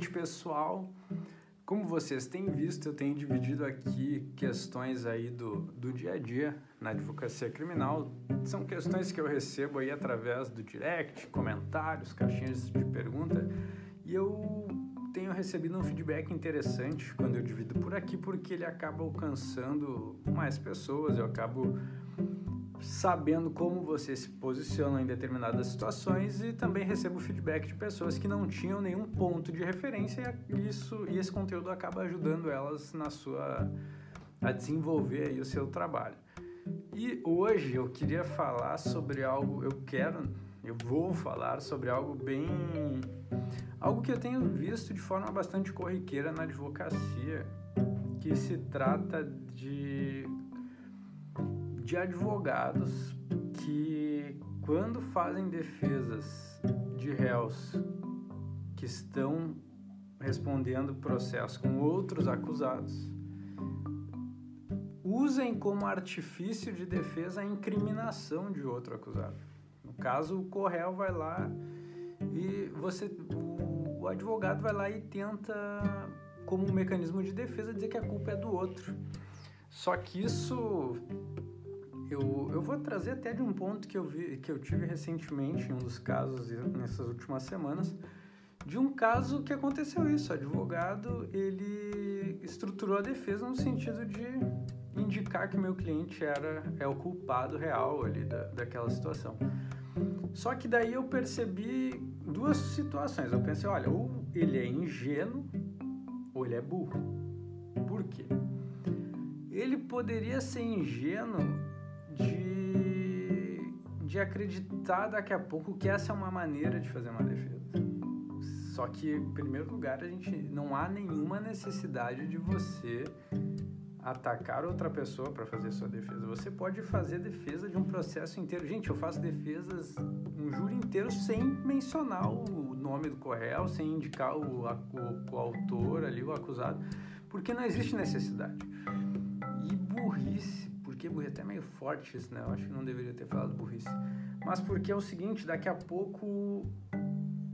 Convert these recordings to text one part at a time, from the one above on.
noite, pessoal. Como vocês têm visto, eu tenho dividido aqui questões aí do, do dia a dia na advocacia criminal. São questões que eu recebo aí através do direct, comentários, caixinhas de pergunta. E eu tenho recebido um feedback interessante quando eu divido por aqui, porque ele acaba alcançando mais pessoas, eu acabo sabendo como você se posiciona em determinadas situações e também recebo feedback de pessoas que não tinham nenhum ponto de referência e isso e esse conteúdo acaba ajudando elas na sua a desenvolver aí o seu trabalho. E hoje eu queria falar sobre algo, eu quero, eu vou falar sobre algo bem algo que eu tenho visto de forma bastante corriqueira na advocacia, que se trata de de advogados que, quando fazem defesas de réus que estão respondendo processo com outros acusados, usem como artifício de defesa a incriminação de outro acusado. No caso, o Correio vai lá e você, o, o advogado vai lá e tenta, como um mecanismo de defesa, dizer que a culpa é do outro. Só que isso eu, eu vou trazer até de um ponto que eu, vi, que eu tive recentemente em um dos casos nessas últimas semanas, de um caso que aconteceu isso. O advogado, ele estruturou a defesa no sentido de indicar que meu cliente era é o culpado real ali da, daquela situação. Só que daí eu percebi duas situações. Eu pensei, olha, ou ele é ingênuo ou ele é burro. Por quê? Ele poderia ser ingênuo de, de acreditar daqui a pouco que essa é uma maneira de fazer uma defesa. Só que, em primeiro lugar, a gente não há nenhuma necessidade de você atacar outra pessoa para fazer sua defesa. Você pode fazer defesa de um processo inteiro. Gente, eu faço defesas um júri inteiro sem mencionar o nome do correio, sem indicar o, o, o autor ali, o acusado, porque não existe necessidade. E burrice porque burrice até meio forte isso, né? Eu acho que não deveria ter falado burrice. Mas porque é o seguinte, daqui a pouco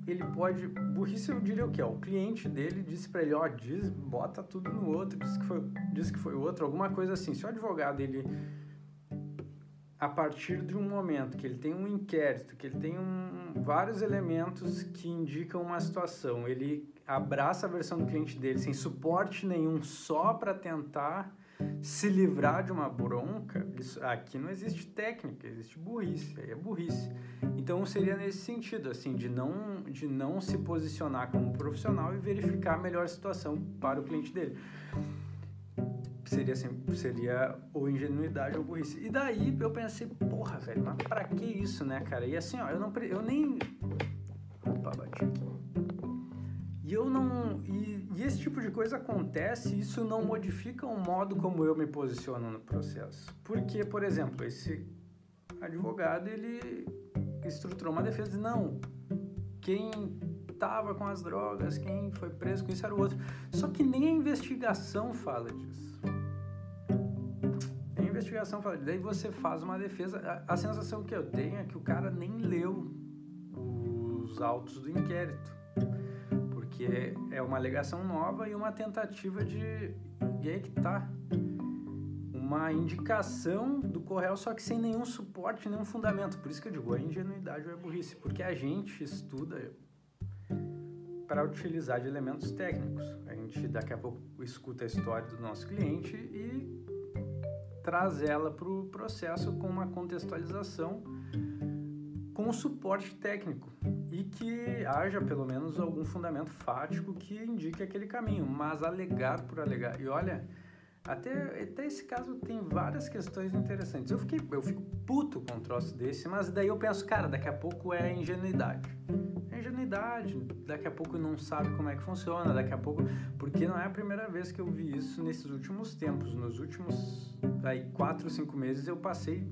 ele pode. Burrice eu diria o que? O cliente dele disse para ele, ó, diz, bota tudo no outro, diz que foi, diz que foi outro, alguma coisa assim. Se o advogado ele a partir de um momento que ele tem um inquérito, que ele tem um, vários elementos que indicam uma situação, ele abraça a versão do cliente dele sem suporte nenhum, só para tentar se livrar de uma bronca, isso, aqui não existe técnica, existe burrice, aí é burrice. Então seria nesse sentido, assim, de não, de não se posicionar como profissional e verificar a melhor situação para o cliente dele. Seria, assim, seria ou ingenuidade ou burrice. E daí eu pensei, porra, velho, mas pra que isso, né, cara? E assim, ó, eu, não, eu nem... Opa, bati aqui. E eu não. E, e, esse tipo de coisa acontece, isso não modifica o modo como eu me posiciono no processo. Porque, por exemplo, esse advogado ele estruturou uma defesa de não, quem estava com as drogas, quem foi preso com isso era o outro. Só que nem a investigação fala disso. Nem a investigação fala disso. Daí você faz uma defesa. A, a sensação que eu tenho é que o cara nem leu os autos do inquérito porque é uma alegação nova e uma tentativa de. E aí que tá. Uma indicação do Correio, só que sem nenhum suporte, nenhum fundamento. Por isso que eu digo, a ingenuidade ou burrice, porque a gente estuda para utilizar de elementos técnicos. A gente daqui a pouco escuta a história do nosso cliente e traz ela para o processo com uma contextualização com suporte técnico e que haja pelo menos algum fundamento fático que indique aquele caminho, mas alegar por alegar. E olha, até, até esse caso tem várias questões interessantes. Eu, fiquei, eu fico puto com um troço desse, mas daí eu penso, cara, daqui a pouco é ingenuidade. É ingenuidade, daqui a pouco não sabe como é que funciona, daqui a pouco. Porque não é a primeira vez que eu vi isso nesses últimos tempos. Nos últimos aí, quatro, cinco meses eu passei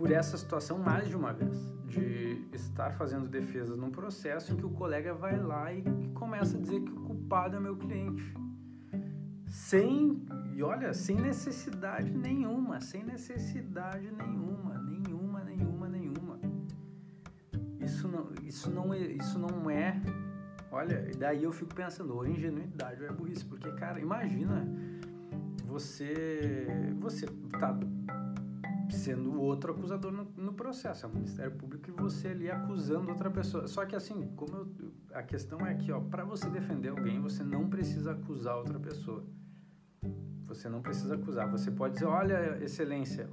por essa situação mais de uma vez, de estar fazendo defesa num processo em que o colega vai lá e, começa a dizer que o culpado é meu cliente. Sem, e olha, sem necessidade nenhuma, sem necessidade nenhuma, nenhuma, nenhuma, nenhuma. Isso não, isso não, é, isso não é Olha, e daí eu fico pensando, ou ingenuidade ou é burrice, porque, cara, imagina você você tá sendo o outro acusador no, no, processo, é o Ministério Público e você ali acusando outra pessoa. Só que assim, como eu, a questão é que, ó, para você defender alguém, você não precisa acusar outra pessoa. Você não precisa acusar. Você pode dizer, olha, excelência,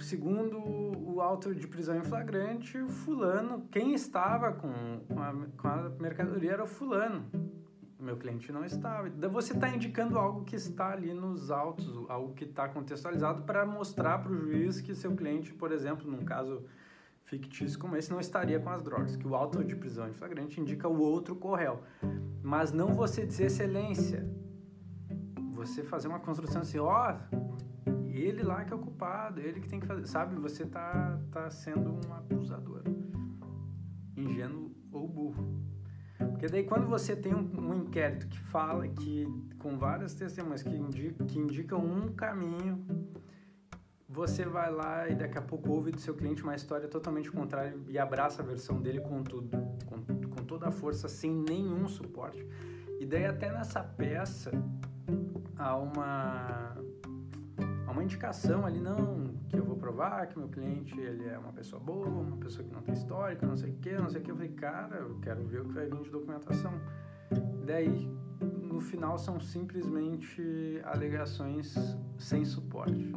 segundo o auto de prisão em flagrante, o fulano, quem estava com, com, a, com a mercadoria era o fulano. Meu cliente não estava. Você está indicando algo que está ali nos autos, algo que está contextualizado para mostrar para o juiz que seu cliente, por exemplo, num caso fictício como esse, não estaria com as drogas, que o auto de prisão em flagrante indica o outro corréu. Mas não você dizer excelência. Você fazer uma construção assim, ó, oh, ele lá que é o culpado, ele que tem que fazer. Sabe, você tá, tá sendo um acusador. Ingênuo ou burro. Porque daí quando você tem um, um inquérito que fala, que com várias testemunhas que, indica, que indicam um caminho, você vai lá e daqui a pouco ouve do seu cliente uma história totalmente contrária e abraça a versão dele com tudo, com, com toda a força, sem nenhum suporte. E daí até nessa peça há uma uma indicação ali, não, que eu vou provar que meu cliente ele é uma pessoa boa, uma pessoa que não tem histórico, não sei o que, não sei o que. Eu falei, cara, eu quero ver o que vai vir de documentação. Daí, no final, são simplesmente alegações sem suporte.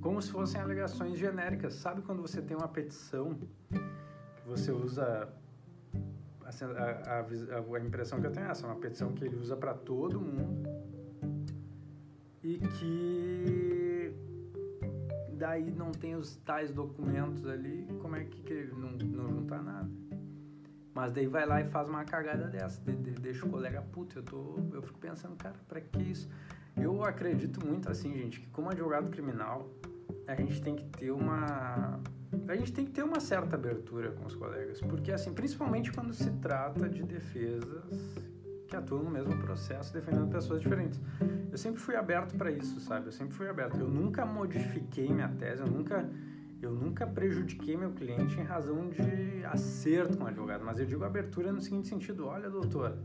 Como se fossem alegações genéricas. Sabe quando você tem uma petição que você usa a, a, a, impressão que eu tenho é essa, uma petição que ele usa para todo mundo e que daí não tem os tais documentos ali, como é que, que não, não junta nada? Mas daí vai lá e faz uma cagada dessa, de, de, deixa o colega puto. Eu, tô, eu fico pensando, cara, pra que isso? Eu acredito muito assim, gente, que como advogado criminal, a gente tem que ter uma. A gente tem que ter uma certa abertura com os colegas, porque assim, principalmente quando se trata de defesas que atuam no mesmo processo defendendo pessoas diferentes. Eu sempre fui aberto para isso, sabe? Eu sempre fui aberto. Eu nunca modifiquei minha tese, eu nunca eu nunca prejudiquei meu cliente em razão de acerto com o advogado, mas eu digo abertura no seguinte sentido: olha, doutor,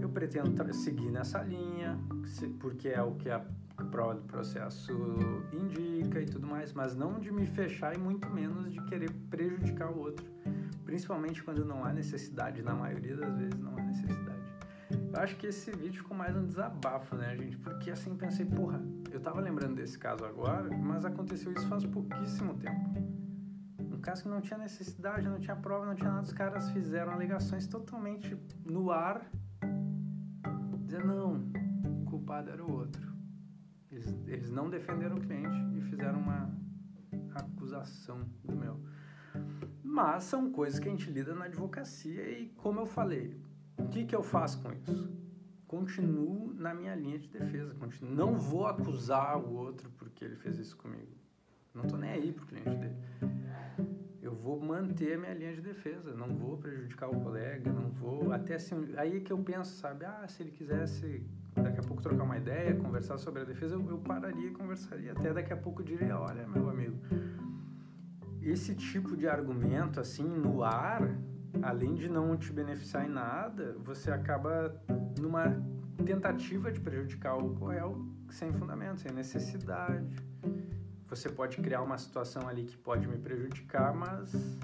eu pretendo seguir nessa linha, porque é o que a prova do processo indica e tudo mais, mas não de me fechar e muito menos de querer prejudicar o outro, principalmente quando não há necessidade, na maioria das vezes não há necessidade. Acho que esse vídeo ficou mais um desabafo, né, gente? Porque assim pensei, porra, eu tava lembrando desse caso agora, mas aconteceu isso faz pouquíssimo tempo. Um caso que não tinha necessidade, não tinha prova, não tinha nada, os caras fizeram alegações totalmente no ar, dizendo, não, o culpado era o outro. Eles, eles não defenderam o cliente e fizeram uma acusação do meu. Mas são coisas que a gente lida na advocacia e, como eu falei, o que, que eu faço com isso? Continuo na minha linha de defesa. Continuo. Não vou acusar o outro porque ele fez isso comigo. Não estou nem aí pro cliente dele. Eu vou manter a minha linha de defesa. Não vou prejudicar o colega. Não vou. Até assim. Aí é que eu penso, sabe? Ah, se ele quisesse daqui a pouco trocar uma ideia, conversar sobre a defesa, eu, eu pararia e conversaria. Até daqui a pouco diria: olha, meu amigo, esse tipo de argumento, assim, no ar além de não te beneficiar em nada, você acaba numa tentativa de prejudicar o Coel sem fundamento, sem necessidade. Você pode criar uma situação ali que pode me prejudicar, mas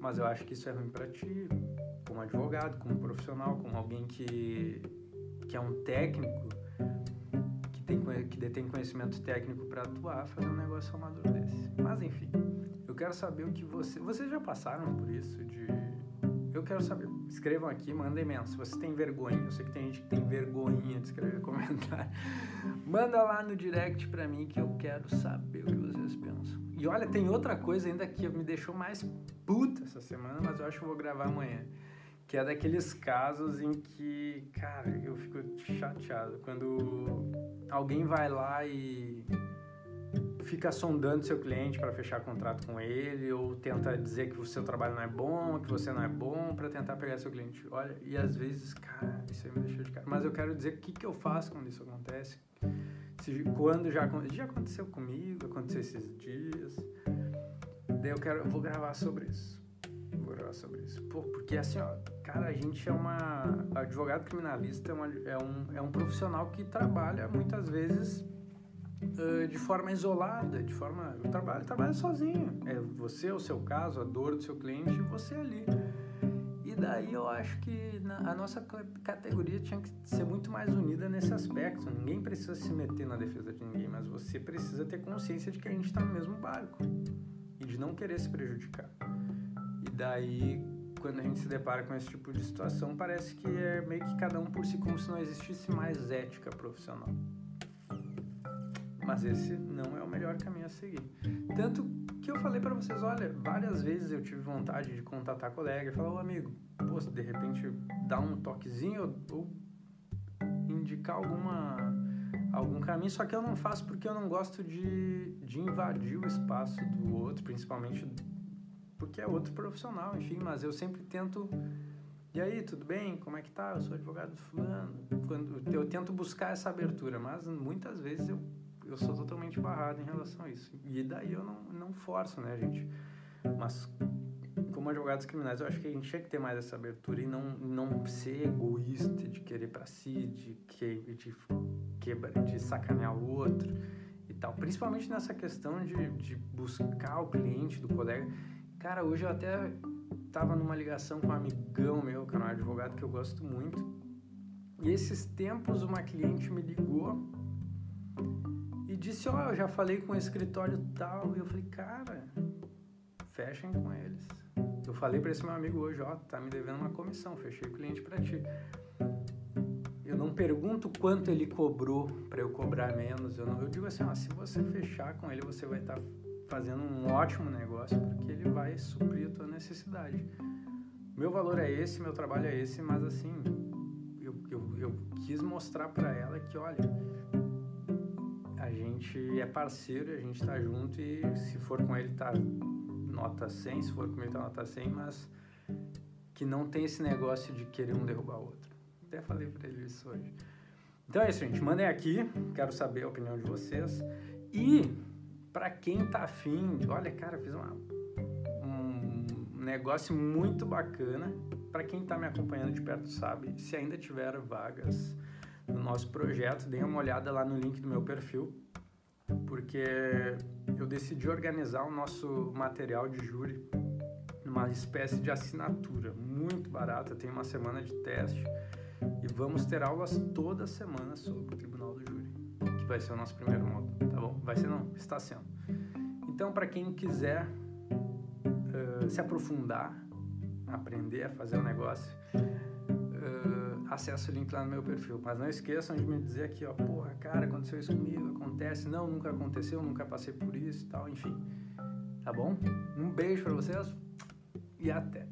mas eu acho que isso é ruim para ti, como advogado, como profissional, como alguém que que é um técnico que tem que detém conhecimento técnico para atuar, fazer um negócio amador desse. Mas enfim, quero saber o que você. Vocês já passaram por isso de. Eu quero saber. Escrevam aqui, mandem mensagem. Se você tem vergonha, eu sei que tem gente que tem vergonha de escrever comentário. Manda lá no direct pra mim que eu quero saber o que vocês pensam. E olha, tem outra coisa ainda que me deixou mais puta essa semana, mas eu acho que eu vou gravar amanhã. Que é daqueles casos em que, cara, eu fico chateado. Quando alguém vai lá e fica sondando seu cliente para fechar contrato com ele ou tenta dizer que o seu trabalho não é bom, que você não é bom para tentar pegar seu cliente. Olha, e às vezes, cara, isso aí me deixou de cara. Mas eu quero dizer o que, que eu faço quando isso acontece. Se, quando já, já aconteceu comigo, aconteceu esses dias. Daí eu quero, eu vou gravar sobre isso. Vou gravar sobre isso. Pô, porque assim, ó, cara, a gente é uma. Advogado criminalista é, uma, é, um, é um profissional que trabalha muitas vezes uh, de forma isolada, de forma. Eu trabalho, trabalha sozinho. É você, o seu caso, a dor do seu cliente e você ali. E daí eu acho que a nossa categoria tinha que ser muito mais unida nesse aspecto. Ninguém precisa se meter na defesa de ninguém, mas você precisa ter consciência de que a gente está no mesmo barco e de não querer se prejudicar. E daí, quando a gente se depara com esse tipo de situação, parece que é meio que cada um por si, como se não existisse mais ética profissional. Mas esse não é o melhor caminho a seguir. Tanto que eu falei para vocês, olha, várias vezes eu tive vontade de contatar colega e falar, ô amigo, pô, de repente dá um toquezinho ou indicar alguma algum caminho, só que eu não faço porque eu não gosto de, de invadir o espaço do outro, principalmente porque é outro profissional, enfim, mas eu sempre tento e aí, tudo bem? Como é que tá? Eu sou advogado fulano. Quando eu tento buscar essa abertura, mas muitas vezes eu eu sou totalmente barrado em relação a isso. E daí eu não, não forço, né, gente? Mas como advogados criminais, eu acho que a gente tinha que ter mais essa abertura e não, não ser egoísta de querer para si, de, que, de, quebra, de sacanear o outro e tal. Principalmente nessa questão de, de buscar o cliente do colega. Cara, hoje eu até tava numa ligação com um amigão meu, que é um advogado que eu gosto muito. E esses tempos uma cliente me ligou disse, ó, oh, eu já falei com o escritório tal. E eu falei, cara, fechem com eles. Eu falei para esse meu amigo hoje, ó, tá me devendo uma comissão, fechei o cliente para ti. Eu não pergunto quanto ele cobrou para eu cobrar menos. Eu, não, eu digo assim, ó, se você fechar com ele, você vai estar tá fazendo um ótimo negócio, porque ele vai suprir a tua necessidade. Meu valor é esse, meu trabalho é esse, mas assim, eu, eu, eu quis mostrar para ela que, olha, a gente é parceiro, a gente tá junto e se for com ele tá nota 100, se for comigo tá nota 100, mas que não tem esse negócio de querer um derrubar o outro. Até falei para ele isso hoje. Então é isso, gente. Mandem aqui, quero saber a opinião de vocês. E para quem tá afim, olha, cara, fiz uma, um negócio muito bacana. Para quem tá me acompanhando de perto sabe, se ainda tiver vagas no nosso projeto, deem uma olhada lá no link do meu perfil, porque eu decidi organizar o nosso material de júri numa espécie de assinatura muito barata, tem uma semana de teste e vamos ter aulas toda semana sobre o Tribunal do Júri, que vai ser o nosso primeiro módulo, tá bom? Vai ser não, está sendo. Então, para quem quiser uh, se aprofundar, aprender a fazer o negócio, acesse o link lá no meu perfil. Mas não esqueçam de me dizer aqui, ó, porra, cara, aconteceu isso comigo, acontece. Não, nunca aconteceu, nunca passei por isso e tal, enfim. Tá bom? Um beijo para vocês e até.